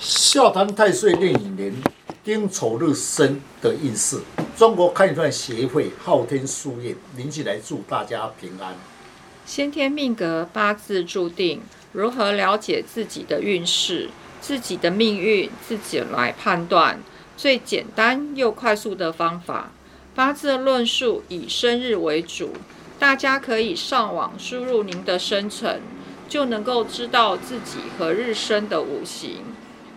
笑谈太岁令乙年丁丑日生的运势。中国看算协会昊天书院邻居来祝大家平安。先天命格八字注定，如何了解自己的运势、自己的命运，自己来判断。最简单又快速的方法，八字论述以生日为主，大家可以上网输入您的生辰，就能够知道自己何日生的五行、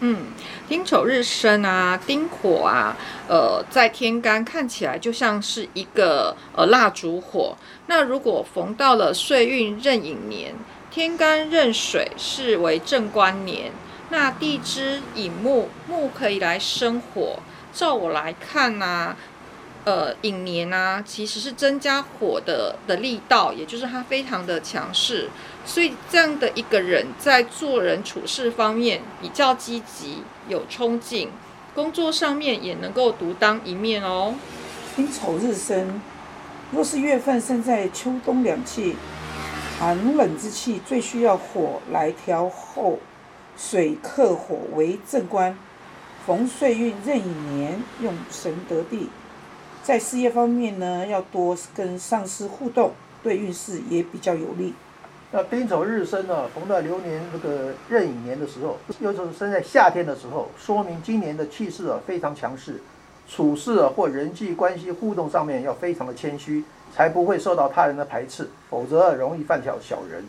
嗯，丁丑日生啊，丁火啊，呃，在天干看起来就像是一个呃蜡烛火。那如果逢到了岁运壬寅年，天干壬水是为正官年。那地支引木，木可以来生火。照我来看呢，呃，引年啊，其实是增加火的的力道，也就是它非常的强势。所以这样的一个人在做人处事方面比较积极，有冲劲，工作上面也能够独当一面哦。丁丑日生，若是月份生在秋冬两季寒冷之气，最需要火来调候。水克火为正官，逢岁运任引年，用神得地。在事业方面呢，要多跟上司互动，对运势也比较有利。那丁丑日生呢，逢到流年这个壬寅年的时候，又是生在夏天的时候，说明今年的气势啊非常强势，处事啊或人际关系互动上面要非常的谦虚，才不会受到他人的排斥，否则容易犯小小人。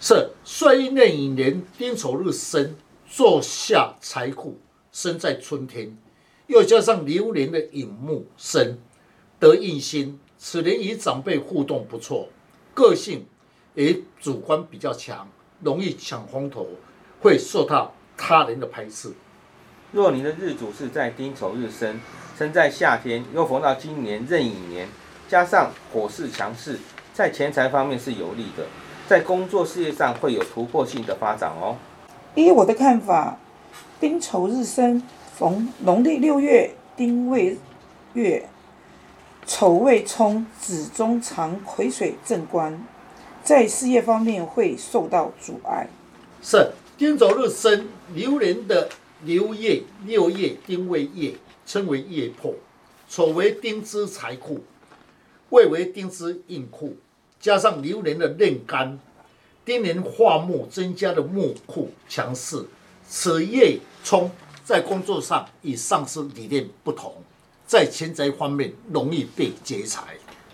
是岁运壬寅年丁丑日生，坐下财库生在春天，又加上流年的寅木生，得印星。此人与长辈互动不错，个性也主观比较强，容易抢风头，会受到他人的排斥。若您的日主是在丁丑日生，生在夏天，又逢到今年壬寅年，加上火势强势，在钱财方面是有利的。在工作事业上会有突破性的发展哦。依我的看法，丁丑日生，逢农历六月丁未月，丑未冲，子中藏癸水正官，在事业方面会受到阻碍。是丁丑日生，流年的流月六月丁未月，称为月破，丑为丁支财库，未为丁支印库。加上流年的壬干，丁年化木增加的木库强势。此月冲在工作上与上司理念不同，在钱财方面容易被劫财。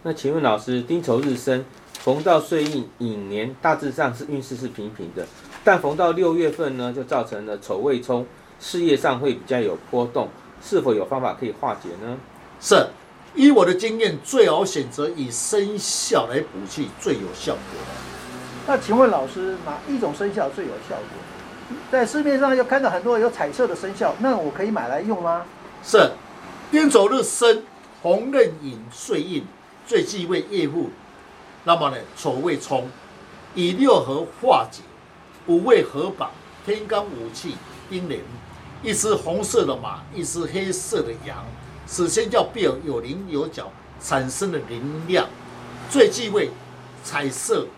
那请问老师，丁丑日生逢到岁运寅年，大致上是运势是平平的，但逢到六月份呢，就造成了丑未冲，事业上会比较有波动，是否有方法可以化解呢？是。依我的经验，最好选择以生肖来补气，最有效果。那请问老师，哪一种生肖最有效果？在市面上又看到很多有彩色的生肖，那我可以买来用吗？是，丁丑日生，红刃引岁印，最忌讳夜户。那么呢，丑未冲，以六合化解，五位合榜，天干五气，阴灵，一只红色的马，一只黑色的羊。此先叫必有有棱有角产生的能量，最忌讳彩色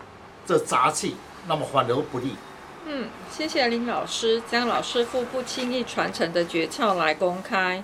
这杂气，那么反而不利。嗯，谢谢林老师将老师傅不轻易传承的诀窍来公开，